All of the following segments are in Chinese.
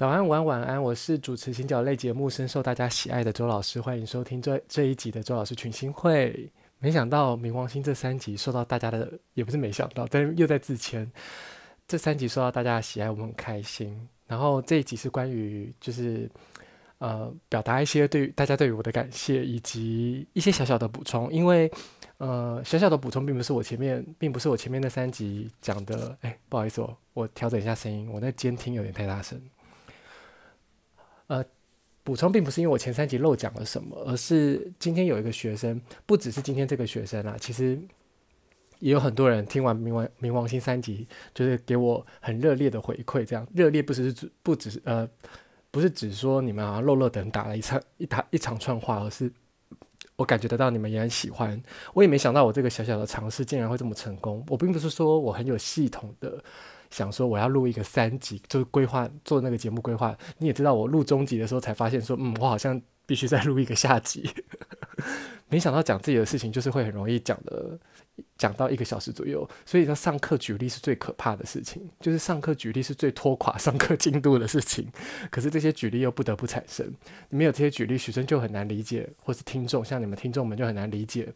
早安，晚安，晚安。我是主持行脚类节目深受大家喜爱的周老师，欢迎收听这这一集的周老师群星会。没想到冥王星这三集受到大家的，也不是没想到，但是又在自谦。这三集受到大家的喜爱，我们很开心。然后这一集是关于就是呃表达一些对大家对于我的感谢，以及一些小小的补充。因为呃小小的补充并不是我前面并不是我前面那三集讲的。哎，不好意思哦，我调整一下声音，我那监听有点太大声。呃，补充并不是因为我前三集漏讲了什么，而是今天有一个学生，不只是今天这个学生啊，其实也有很多人听完冥王冥王星三集，就是给我很热烈的回馈。这样热烈不只是指不只是呃，不是只说你们啊漏漏等打了一场一场一长串话，而是我感觉得到你们也很喜欢。我也没想到我这个小小的尝试竟然会这么成功。我并不是说我很有系统的。想说我要录一个三集，就是规划做那个节目规划。你也知道，我录中集的时候才发现说，嗯，我好像必须再录一个下集。没想到讲自己的事情就是会很容易讲的，讲到一个小时左右。所以说上课举例是最可怕的事情，就是上课举例是最拖垮上课进度的事情。可是这些举例又不得不产生，没有这些举例，学生就很难理解，或是听众像你们听众们就很难理解。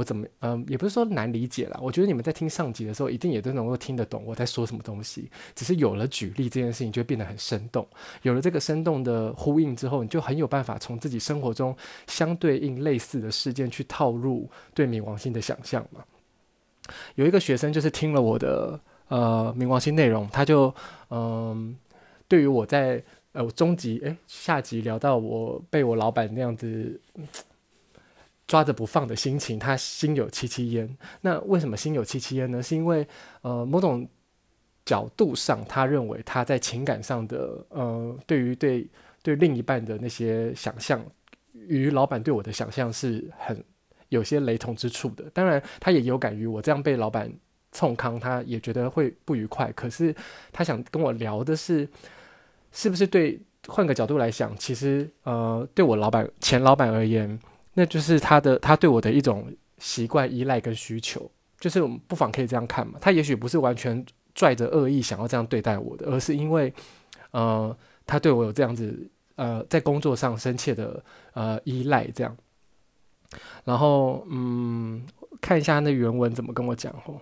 我怎么嗯，也不是说难理解啦。我觉得你们在听上集的时候，一定也都能够听得懂我在说什么东西。只是有了举例这件事情，就会变得很生动。有了这个生动的呼应之后，你就很有办法从自己生活中相对应类似的事件去套入对冥王星的想象嘛。有一个学生就是听了我的呃冥王星内容，他就嗯，对于我在呃中集诶下集聊到我被我老板那样子。抓着不放的心情，他心有戚戚焉。那为什么心有戚戚焉呢？是因为呃，某种角度上，他认为他在情感上的呃，对于对对另一半的那些想象，与老板对我的想象是很有些雷同之处的。当然，他也有感于我这样被老板冲康，他也觉得会不愉快。可是他想跟我聊的是，是不是对，换个角度来想，其实呃，对我老板前老板而言。那就是他的，他对我的一种习惯依赖跟需求，就是我们不妨可以这样看嘛。他也许不是完全拽着恶意想要这样对待我的，而是因为，呃，他对我有这样子，呃，在工作上深切的呃依赖这样。然后，嗯，看一下那原文怎么跟我讲哦。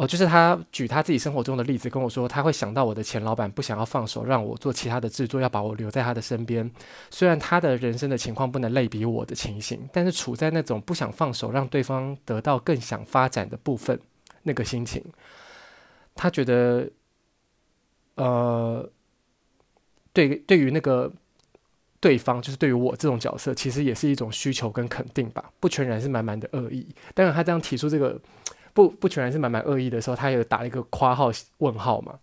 哦，就是他举他自己生活中的例子跟我说，他会想到我的前老板不想要放手让我做其他的制作，要把我留在他的身边。虽然他的人生的情况不能类比我的情形，但是处在那种不想放手让对方得到更想发展的部分，那个心情，他觉得，呃，对，对于那个对方，就是对于我这种角色，其实也是一种需求跟肯定吧，不全然是满满的恶意。当然，他这样提出这个。不不全然是满满恶意的时候，他有打一个括号问号嘛，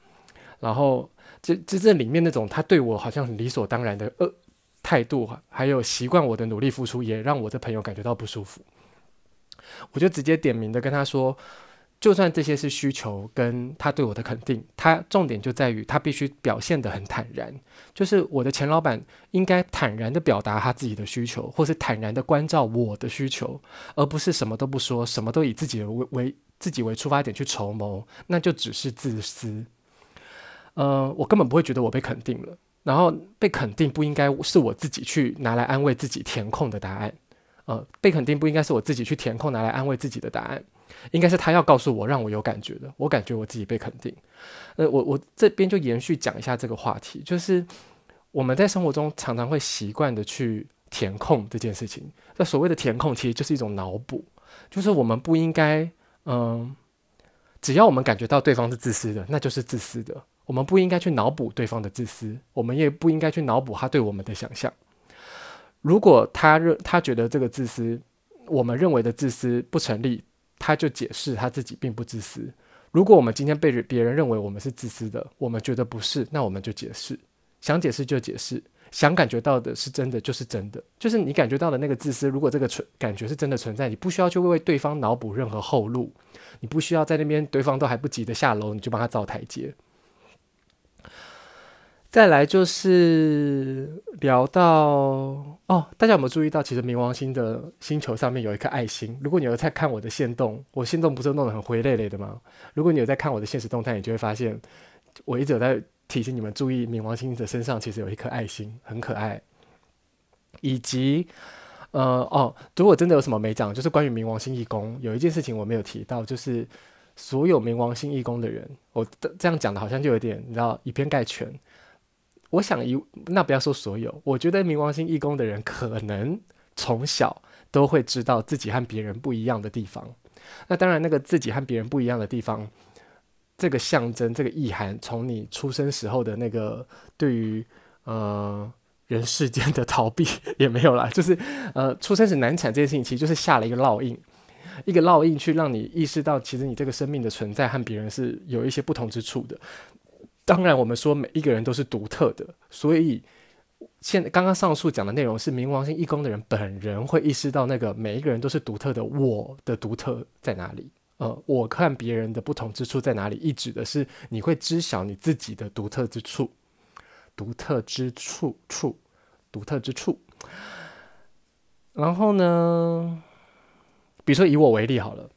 然后这这这里面那种他对我好像很理所当然的恶态度，还有习惯我的努力付出，也让我的朋友感觉到不舒服。我就直接点名的跟他说，就算这些是需求跟他对我的肯定，他重点就在于他必须表现得很坦然，就是我的前老板应该坦然的表达他自己的需求，或是坦然的关照我的需求，而不是什么都不说，什么都以自己为为。自己为出发点去筹谋，那就只是自私。呃，我根本不会觉得我被肯定了，然后被肯定不应该是我自己去拿来安慰自己填空的答案。呃，被肯定不应该是我自己去填空拿来安慰自己的答案，应该是他要告诉我让我有感觉的，我感觉我自己被肯定。呃，我我这边就延续讲一下这个话题，就是我们在生活中常常会习惯的去填空这件事情。那所谓的填空，其实就是一种脑补，就是我们不应该。嗯，只要我们感觉到对方是自私的，那就是自私的。我们不应该去脑补对方的自私，我们也不应该去脑补他对我们的想象。如果他认他觉得这个自私，我们认为的自私不成立，他就解释他自己并不自私。如果我们今天被别人认为我们是自私的，我们觉得不是，那我们就解释，想解释就解释。想感觉到的是真的，就是真的，就是你感觉到的那个自私。如果这个存感觉是真的存在，你不需要去为对方脑补任何后路，你不需要在那边对方都还不急着下楼，你就帮他造台阶。再来就是聊到哦，大家有没有注意到，其实冥王星的星球上面有一颗爱心？如果你有在看我的线动，我线动不是弄得很灰累累的吗？如果你有在看我的现实动态，你就会发现，我一直有在提醒你们注意冥王星的身上其实有一颗爱心，很可爱。以及呃哦，如果真的有什么没讲，就是关于冥王星义工，有一件事情我没有提到，就是所有冥王星义工的人，我这样讲的好像就有点你知道以偏概全。我想一，那不要说所有，我觉得冥王星义工的人可能从小都会知道自己和别人不一样的地方。那当然，那个自己和别人不一样的地方，这个象征、这个意涵，从你出生时候的那个对于呃人世间的逃避也没有啦，就是呃出生时难产这件事情，其实就是下了一个烙印，一个烙印去让你意识到，其实你这个生命的存在和别人是有一些不同之处的。当然，我们说每一个人都是独特的，所以现刚刚上述讲的内容是冥王星义工的人本人会意识到那个每一个人都是独特的，我的独特在哪里？呃，我看别人的不同之处在哪里？意指的是你会知晓你自己的独特之处，独特之处处，独特之处。然后呢，比如说以我为例好了。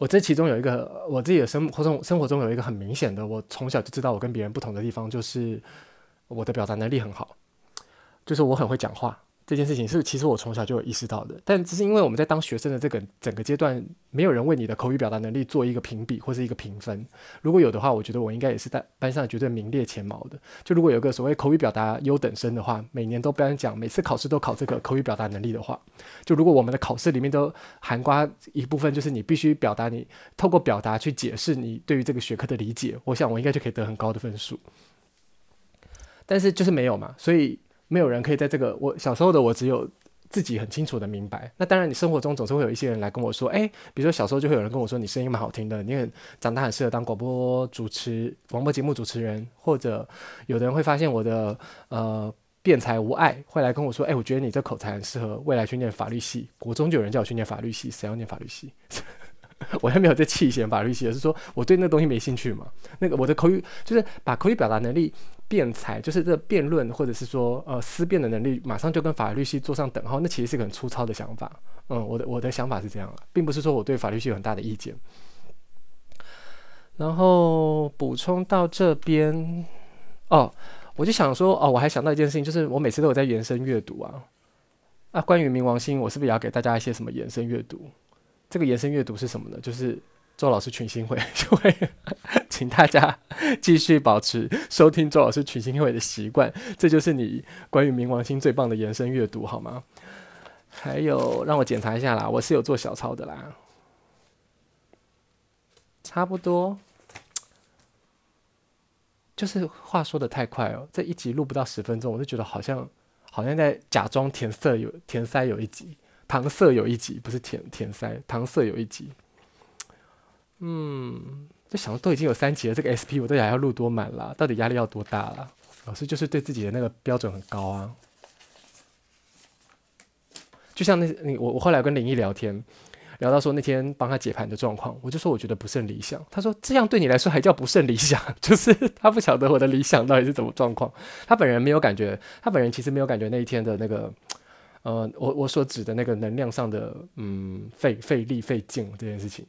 我这其中有一个，我自己的生活中生活中有一个很明显的，我从小就知道我跟别人不同的地方，就是我的表达能力很好，就是我很会讲话。这件事情是其实我从小就有意识到的，但只是因为我们在当学生的这个整个阶段，没有人为你的口语表达能力做一个评比或是一个评分。如果有的话，我觉得我应该也是在班上绝对名列前茅的。就如果有个所谓口语表达优等生的话，每年都颁奖，每次考试都考这个口语表达能力的话，就如果我们的考试里面都含瓜一部分，就是你必须表达你透过表达去解释你对于这个学科的理解，我想我应该就可以得很高的分数。但是就是没有嘛，所以。没有人可以在这个我小时候的我只有自己很清楚的明白。那当然，你生活中总是会有一些人来跟我说，哎，比如说小时候就会有人跟我说，你声音蛮好听的，你很长大很适合当广播主持、广播节目主持人。或者有的人会发现我的呃辩才无碍，会来跟我说，哎，我觉得你这口才很适合未来去念法律系。国中就有人叫我去念法律系，谁要念法律系？我还没有在气嫌法律系，而是说我对那东西没兴趣嘛。那个我的口语就是把口语表达能力。辩才就是这辩论，或者是说呃思辨的能力，马上就跟法律系做上等号，那其实是个很粗糙的想法。嗯，我的我的想法是这样，并不是说我对法律系有很大的意见。然后补充到这边，哦，我就想说，哦，我还想到一件事情，就是我每次都有在延伸阅读啊。啊，关于冥王星，我是不是也要给大家一些什么延伸阅读？这个延伸阅读是什么呢？就是。周老师群星会 就会请大家 继续保持收听周老师群星会的习惯，这就是你关于冥王星最棒的延伸阅读，好吗？还有，让我检查一下啦，我是有做小抄的啦，差不多。就是话说的太快哦，这一集录不到十分钟，我就觉得好像好像在假装填色有填塞有一集，搪塞有一集，不是填填塞，搪塞有一集。嗯，就想都已经有三集了，这个 SP 我到底还要录多满啦？到底压力要多大啦？老师就是对自己的那个标准很高啊。就像那你我我后来跟林毅聊天，聊到说那天帮他解盘的状况，我就说我觉得不甚理想。他说这样对你来说还叫不甚理想？就是他不晓得我的理想到底是怎么状况。他本人没有感觉，他本人其实没有感觉那一天的那个，呃，我我所指的那个能量上的嗯费费力费劲这件事情。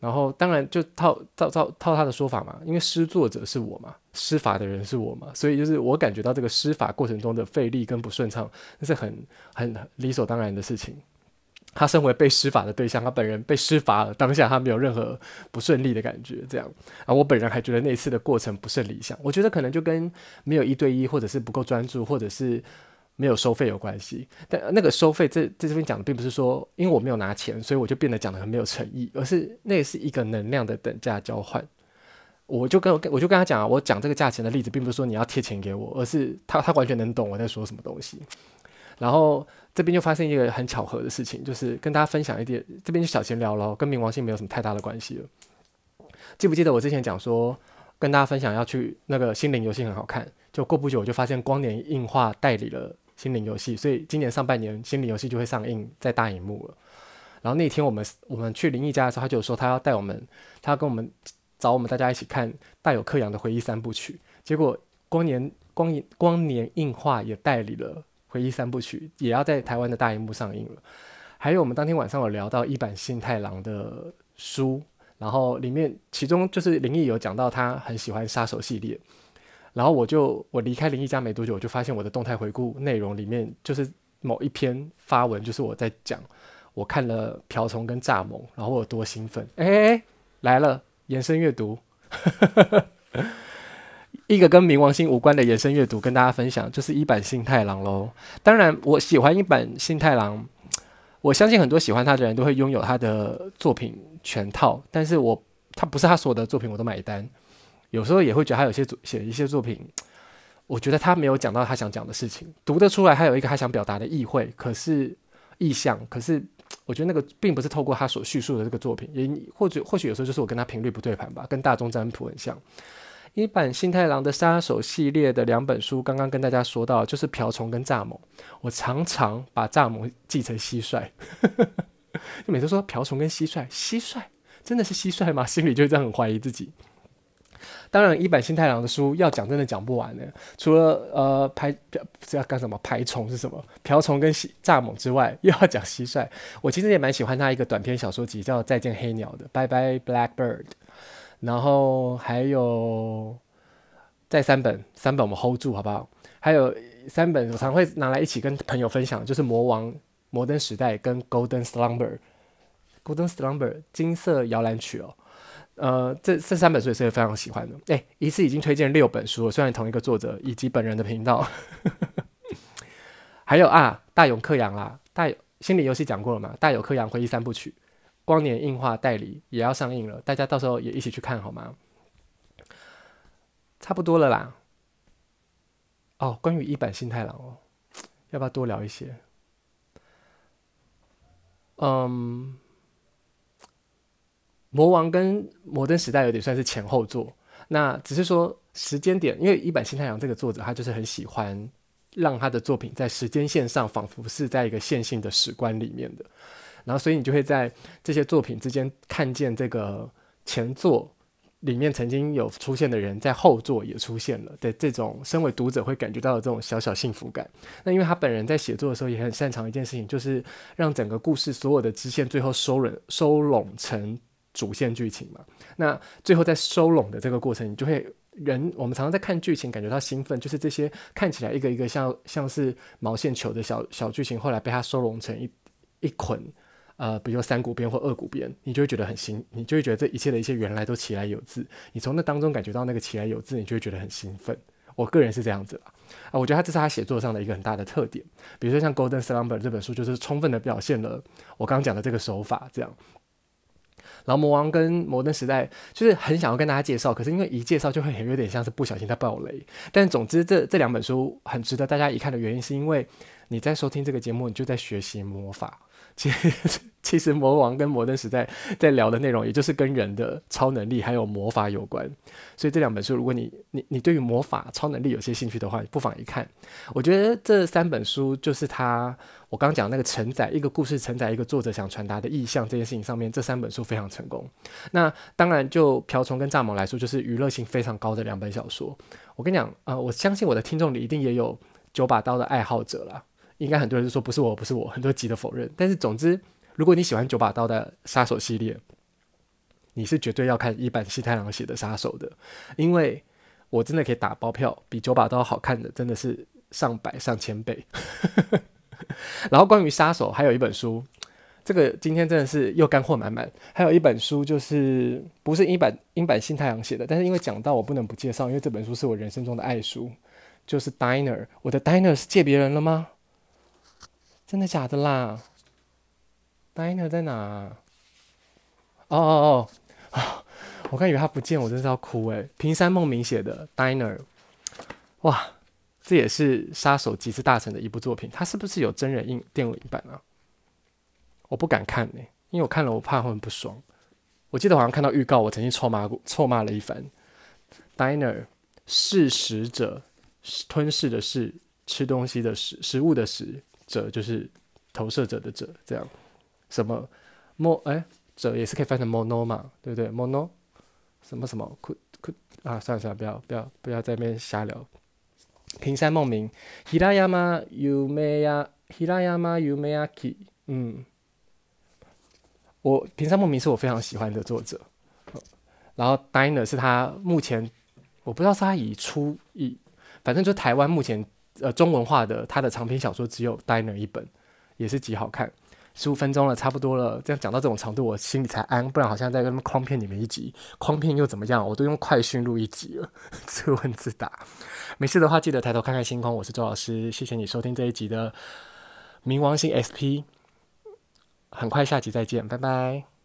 然后当然就套套套套他的说法嘛，因为施作者是我嘛，施法的人是我嘛，所以就是我感觉到这个施法过程中的费力跟不顺畅，那是很很理所当然的事情。他身为被施法的对象，他本人被施法了，当下他没有任何不顺利的感觉，这样。啊，我本人还觉得那次的过程不甚理想，我觉得可能就跟没有一对一，或者是不够专注，或者是。没有收费有关系，但那个收费这在这边讲的并不是说，因为我没有拿钱，所以我就变得讲得很没有诚意，而是那是一个能量的等价交换。我就跟我就跟他讲啊，我讲这个价钱的例子，并不是说你要贴钱给我，而是他他完全能懂我在说什么东西。然后这边就发生一个很巧合的事情，就是跟大家分享一点，这边就小闲聊了，跟冥王星没有什么太大的关系了。记不记得我之前讲说，跟大家分享要去那个心灵游戏很好看，就过不久我就发现光年硬化代理了。心灵游戏，所以今年上半年心灵游戏就会上映在大荧幕了。然后那天我们我们去林毅家的时候，他就说他要带我们，他要跟我们找我们大家一起看大有克洋的回忆三部曲。结果光年光影光年映画也代理了回忆三部曲，也要在台湾的大荧幕上映了。还有我们当天晚上有聊到一坂幸太郎的书，然后里面其中就是林毅有讲到他很喜欢杀手系列，然后我就我离开林毅家没多久，我就发现我的动态回顾内容里面就是某一篇发文，就是我在讲我看了瓢虫跟蚱蜢，然后我有多兴奋，哎哎哎，来了延伸阅读，一个跟冥王星无关的延伸阅读跟大家分享，就是一坂幸太郎喽。当然我喜欢一坂幸太郎。我相信很多喜欢他的人都会拥有他的作品全套，但是我他不是他所有的作品我都买单，有时候也会觉得他有些写一些作品，我觉得他没有讲到他想讲的事情，读得出来他有一个他想表达的意会，可是意象，可是我觉得那个并不是透过他所叙述的这个作品，也或者或许有时候就是我跟他频率不对盘吧，跟大众占卜很像。一坂幸太郎的杀手系列的两本书，刚刚跟大家说到，就是瓢虫跟蚱蜢。我常常把蚱蜢记成蟋蟀，就每次说瓢虫跟蟋蟀，蟋蟀真的是蟋蟀吗？心里就这样很怀疑自己。当然，一坂幸太郎的书要讲真的讲不完呢。除了呃排这要干什么排虫是什么瓢虫跟蚱蜢之外，又要讲蟋蟀。我其实也蛮喜欢他一个短篇小说集叫《再见黑鸟》的，《Bye Bye Blackbird》。然后还有再三本，三本我们 hold 住好不好？还有三本我常会拿来一起跟朋友分享，就是《魔王》、《摩登时代》跟《Golden Slumber》。Golden Slumber 金色摇篮曲哦，呃，这这三本书也是非常喜欢的。哎，一次已经推荐六本书了，虽然同一个作者以及本人的频道。还有啊，大友克洋啦，大友心理游戏讲过了嘛？大友克洋回忆三部曲。光年映画代理也要上映了，大家到时候也一起去看好吗？差不多了啦。哦，关于一版新太郎哦，要不要多聊一些？嗯，魔王跟摩登时代有点算是前后作，那只是说时间点，因为一坂新太郎这个作者他就是很喜欢让他的作品在时间线上仿佛是在一个线性的史观里面的。然后，所以你就会在这些作品之间看见这个前作里面曾经有出现的人，在后作也出现了的这种，身为读者会感觉到的这种小小幸福感。那因为他本人在写作的时候也很擅长一件事情，就是让整个故事所有的支线最后收拢收拢成主线剧情嘛。那最后在收拢的这个过程，你就会人我们常常在看剧情感觉到兴奋，就是这些看起来一个一个像像是毛线球的小小剧情，后来被他收拢成一一捆。呃，比如说三股鞭或二股鞭，你就会觉得很兴，你就会觉得这一切的一切原来都其来有自，你从那当中感觉到那个其来有自，你就会觉得很兴奋。我个人是这样子啦，啊，我觉得他这是他写作上的一个很大的特点。比如说像《Golden Slumber》这本书，就是充分的表现了我刚刚讲的这个手法，这样。然后《魔王》跟《摩登时代》就是很想要跟大家介绍，可是因为一介绍就会很有点像是不小心在爆雷。但总之这，这这两本书很值得大家一看的原因，是因为你在收听这个节目，你就在学习魔法。其实，其实魔王跟摩登时代在聊的内容，也就是跟人的超能力还有魔法有关。所以这两本书，如果你你你对于魔法、超能力有些兴趣的话，不妨一看。我觉得这三本书就是他我刚讲那个承载一个故事、承载一个作者想传达的意象这件事情上面，这三本书非常成功。那当然，就瓢虫跟蚱蜢来说，就是娱乐性非常高的两本小说。我跟你讲啊、我相信我的听众里一定也有九把刀的爱好者啦。应该很多人都说不是我，不是我，很多急的否认。但是总之，如果你喜欢九把刀的杀手系列，你是绝对要看一坂幸太郎写的杀手的，因为我真的可以打包票，比九把刀好看的真的是上百上千倍。然后关于杀手，还有一本书，这个今天真的是又干货满满。还有一本书就是不是一坂一坂幸太郎写的，但是因为讲到我不能不介绍，因为这本书是我人生中的爱书，就是《Diner》。我的《Diner》是借别人了吗？真的假的啦？Diner 在哪？哦哦哦！我刚以为他不见，我真是要哭诶。平山梦明写的 Diner，哇，这也是杀手集资大成的一部作品。他是不是有真人影电影版啊？我不敢看呢，因为我看了我怕会很不爽。我记得好像看到预告，我曾经臭骂过，臭骂了一番。Diner，噬食者，吞噬的噬，吃东西的食，食物的食。者就是投射者的者，这样什么 mo 哎，者也是可以翻成 mono 嘛，对不对？mono 什么什么库库啊，算了算了，不要不要不要在那边瞎聊。平山梦明，Hirayama Yumeya，Hirayama Yumeyaki，嗯，我平山梦明是我非常喜欢的作者，然后 Diner 是他目前我不知道是他已出已，反正就台湾目前呃中文化的他的长篇小说只有 Diner 一本，也是极好看。十五分钟了，差不多了。这样讲到这种长度，我心里才安，不然好像在跟他们诓片里面一集，诓片又怎么样？我都用快讯录一集了，自问自答。没事的话，记得抬头看看星空。我是周老师，谢谢你收听这一集的冥王星 SP。很快下集再见，拜拜。